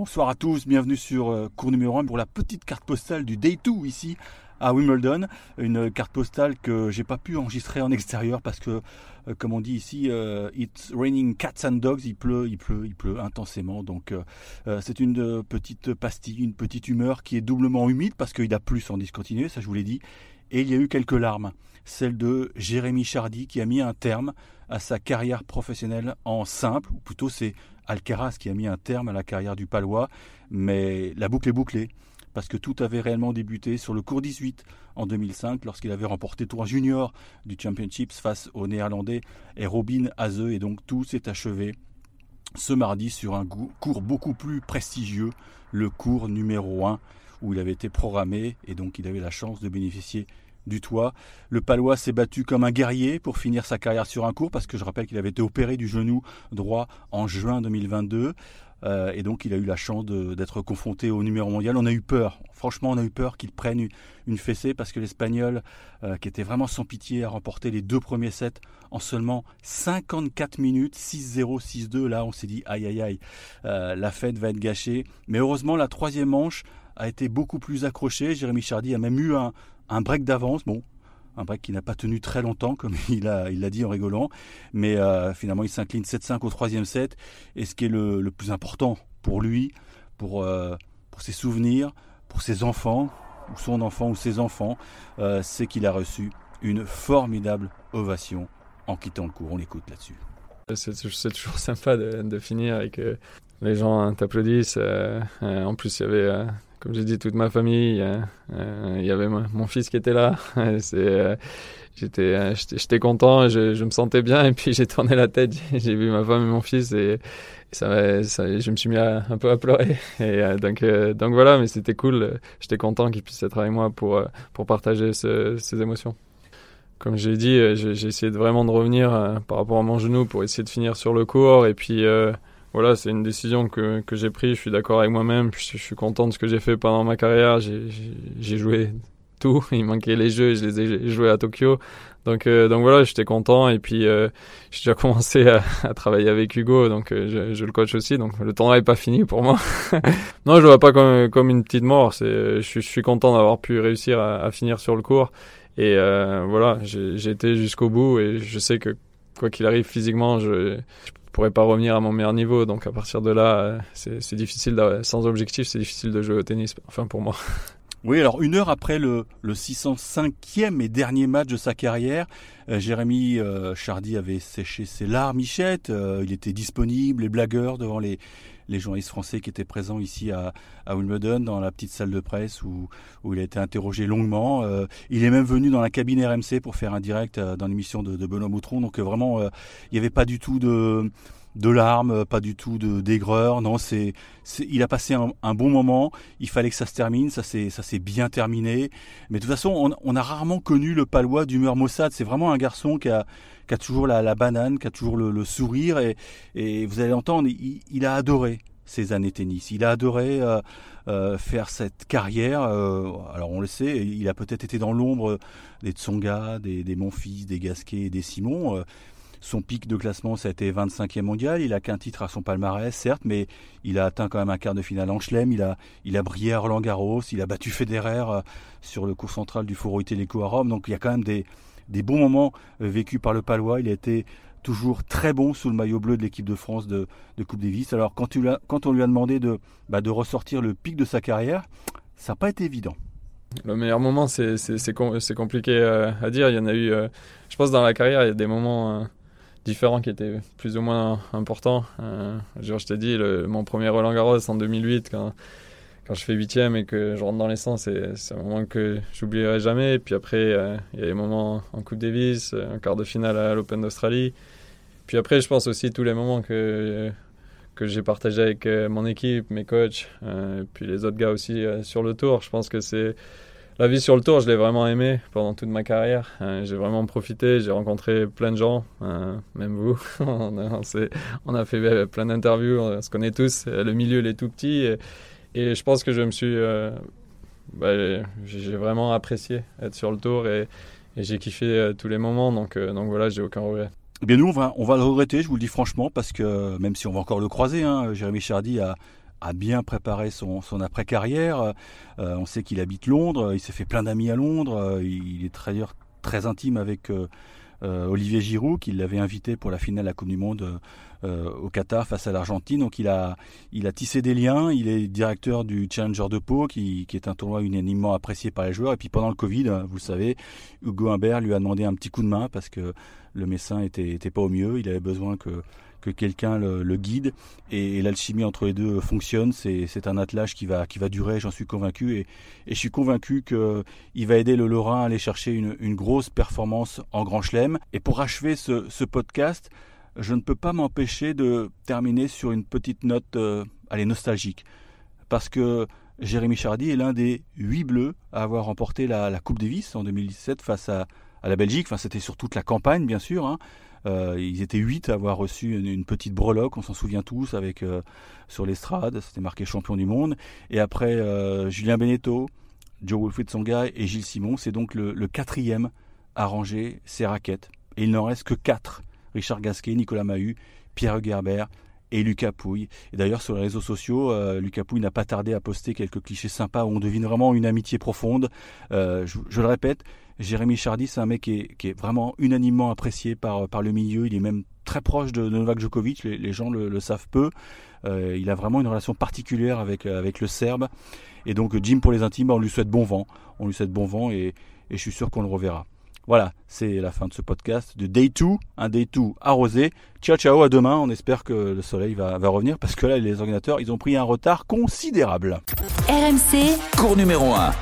Bonsoir à tous, bienvenue sur euh, cours numéro 1 pour la petite carte postale du Day 2 ici à Wimbledon. Une carte postale que j'ai pas pu enregistrer en extérieur parce que, euh, comme on dit ici, euh, it's raining cats and dogs. Il pleut, il pleut, il pleut intensément. Donc, c'est une petite pastille, une petite humeur qui est doublement humide parce qu'il a plu sans discontinuer, ça je vous l'ai dit. Et il y a eu quelques larmes. Celle de Jérémy Chardy qui a mis un terme à sa carrière professionnelle en simple, ou plutôt c'est Alcaraz qui a mis un terme à la carrière du Palois, mais la boucle est bouclée parce que tout avait réellement débuté sur le cours 18 en 2005 lorsqu'il avait remporté tour junior du Championships face au Néerlandais et Robin Haze et donc tout s'est achevé ce mardi sur un cours beaucoup plus prestigieux, le cours numéro 1 où il avait été programmé et donc il avait la chance de bénéficier du toit. Le Palois s'est battu comme un guerrier pour finir sa carrière sur un cours, parce que je rappelle qu'il avait été opéré du genou droit en juin 2022. Euh, et donc il a eu la chance d'être confronté au numéro mondial. On a eu peur, franchement on a eu peur qu'il prenne une fessée parce que l'Espagnol, euh, qui était vraiment sans pitié, a remporté les deux premiers sets en seulement 54 minutes, 6-0, 6-2. Là on s'est dit aïe aïe aïe, euh, la fête va être gâchée. Mais heureusement la troisième manche a été beaucoup plus accrochée. Jérémy Chardy a même eu un, un break d'avance. Bon, un break qui n'a pas tenu très longtemps, comme il l'a il dit en rigolant. Mais euh, finalement, il s'incline 7-5 au troisième set. Et ce qui est le, plus important pour lui, pour, euh, pour ses souvenirs, pour ses enfants, ou son enfant ou ses enfants, euh, c'est qu'il a reçu une formidable ovation en quittant le cours. On l'écoute là-dessus. C'est toujours sympa de, de finir avec les gens t'applaudissent. en plus, il y avait comme j'ai dit, toute ma famille. Euh, il y avait mon fils qui était là. C'est, euh, j'étais, euh, j'étais content, je, me sentais bien. Et puis j'ai tourné la tête, j'ai vu ma femme et mon fils et, ça, je me suis mis un peu à pleurer. Et donc, voilà, mais c'était cool. J'étais content qu'il puisse être avec moi pour, partager ce, ces émotions. Comme j'ai dit, j'ai, essayé de vraiment de revenir par rapport à mon genou pour essayer de finir sur le cours. Et puis voilà, c'est une décision que, que j'ai prise. Je suis d'accord avec moi-même. Je, suis content de ce que j'ai fait pendant ma carrière. J'ai joué tout. Il manquait les jeux. Je les ai joués à Tokyo. Donc, euh, donc voilà, j'étais content. Et puis, euh, j'ai déjà commencé à, à, travailler avec Hugo. Donc, euh, je, je, le coach aussi. Donc, le temps n'est pas fini pour moi. non, je le vois pas comme, comme une petite mort. C'est, je, je suis content d'avoir pu réussir à, à, finir sur le cours. Et voilà, j'ai été jusqu'au bout. Et je sais que quoi qu'il arrive physiquement, je, je pourrais pas revenir à mon meilleur niveau. Donc à partir de là, euh, c'est difficile, sans objectif, c'est difficile de jouer au tennis, enfin pour moi. Oui, alors une heure après le, le 605e et dernier match de sa carrière, euh, Jérémy euh, Chardy avait séché ses larmes, Michette. il était disponible, les blagueurs devant les, les journalistes français qui étaient présents ici à, à Wimbledon, dans la petite salle de presse où, où il a été interrogé longuement. il est même venu dans la cabine RMC pour faire un direct dans l'émission de, de Benoît Boutron. Donc vraiment, il n'y avait pas du tout de de larmes, pas du tout de d'aigreur. Non, c'est, il a passé un, bon moment. Il fallait que ça se termine. Ça s'est, ça s'est bien terminé. Mais de toute façon, on, a rarement connu le palois d'humeur maussade. C'est vraiment un garçon qui a, qui a toujours la, banane, qui a toujours le, sourire. Et, et, vous allez l'entendre, il, a adoré ces années tennis. Il a adoré euh, euh, faire cette carrière. Euh, alors on le sait, il a peut-être été dans l'ombre des Tsonga, des, des Monfils, des Gasquet, des Simon. Son pic de classement, ça a été 25e mondial. Il a qu'un titre à son palmarès, certes, mais il a atteint quand même un quart de finale en Chelem. Il a, il a brillé à Roland Garros. Il a battu Federer euh, sur le cours central du Foro Italico à Rome. Donc il y a quand même des, des bons moments euh, vécus par le Palois. Il a été toujours très bon sous le maillot bleu de l'équipe de France de, de Coupe Davis. Alors quand, tu quand on lui a demandé de, bah, de ressortir le pic de sa carrière, ça n'a pas été évident. Le meilleur moment, c'est compliqué euh, à dire. Il y en a eu, je pense, dans la carrière, il y a des moments différents qui étaient plus ou moins importants. Euh, je t'ai dit, mon premier Roland Garros en 2008, quand, quand je fais huitième et que je rentre dans l'essence, c'est un moment que j'oublierai jamais. Et puis après, euh, il y a les moments en Coupe Davis, en quart de finale à l'Open d'Australie. Puis après, je pense aussi tous les moments que, que j'ai partagé avec euh, mon équipe, mes coachs, puis les autres gars aussi sur le tour. Je pense que c'est la vie sur le tour, je l'ai vraiment aimé pendant toute ma carrière. Euh, j'ai vraiment profité, j'ai rencontré plein de gens, euh, même vous. on, a, fait euh, plein d'interviews, on se connaît tous. Le milieu, il est tout petit. Et, je pense que je me suis. Bah, j'ai vraiment apprécié être sur le tour et, j'ai kiffé tous les moments. Donc, donc voilà, j'ai aucun regret. Eh bien nous, on va, on va le regretter, je vous le dis franchement, parce que même si on va encore le croiser, hein, Jérémy Chardy a, a bien préparé son, après-carrière. on sait qu'il habite Londres, il s'est fait plein d'amis à Londres, il est d'ailleurs très intime avec Olivier Giroud, qui l'avait invité pour la finale de la Coupe du Monde euh, au Qatar face à l'Argentine. Donc il a, tissé des liens. Il est directeur du Challenger de Pau, qui, est un tournoi unanimement apprécié par les joueurs. Et puis pendant le Covid, hein, vous le savez, Hugo Humbert lui a demandé un petit coup de main parce que le médecin était, était pas au mieux. Il avait besoin que que quelqu'un le, guide et, l'alchimie entre les deux fonctionne. C'est un attelage qui va, qui va durer, j'en suis convaincu. Et, je suis convaincu qu'il va aider le Lorrain à aller chercher une, grosse performance en Grand Chelem. Et pour achever ce, podcast, je ne peux pas m'empêcher de terminer sur une petite note euh, allez, nostalgique. Parce que Jérémy Chardy est l'un des huit bleus à avoir remporté la, Coupe Davis en 2017 face à, la Belgique. Enfin, c'était sur toute la campagne, bien sûr. Hein. Euh, ils étaient huit à avoir reçu une, petite breloque, on s'en souvient tous, avec euh, sur l'estrade, c'était marqué champion du monde. Et après, Julien Beneteau, Joe Wilfried Songa et Gilles Simon, c'est donc le, quatrième à ranger ses raquettes. Et il n'en reste que quatre Richard Gasquet, Nicolas Mahut, Pierre Gerber et Lucas Pouille. Et d'ailleurs, sur les réseaux sociaux, euh, Lucas Pouille n'a pas tardé à poster quelques clichés sympas où on devine vraiment une amitié profonde. Euh, je, le répète, Jérémy Chardy, c'est un mec qui est, vraiment unanimement apprécié par, par le milieu. Il est même très proche de, Novak Djokovic, les, gens le, savent peu. Euh, il a vraiment une relation particulière avec, avec le Serbe. Et donc, Jim, pour les intimes, on lui souhaite bon vent. On lui souhaite bon vent et, et je suis sûr qu'on le reverra. Voilà, c'est la fin de ce podcast de Day 2, un Day 2 arrosé. Ciao ciao, à demain. On espère que le soleil va, va revenir parce que là, les ordinateurs, ils ont pris un retard considérable. RMC, cours numéro 1.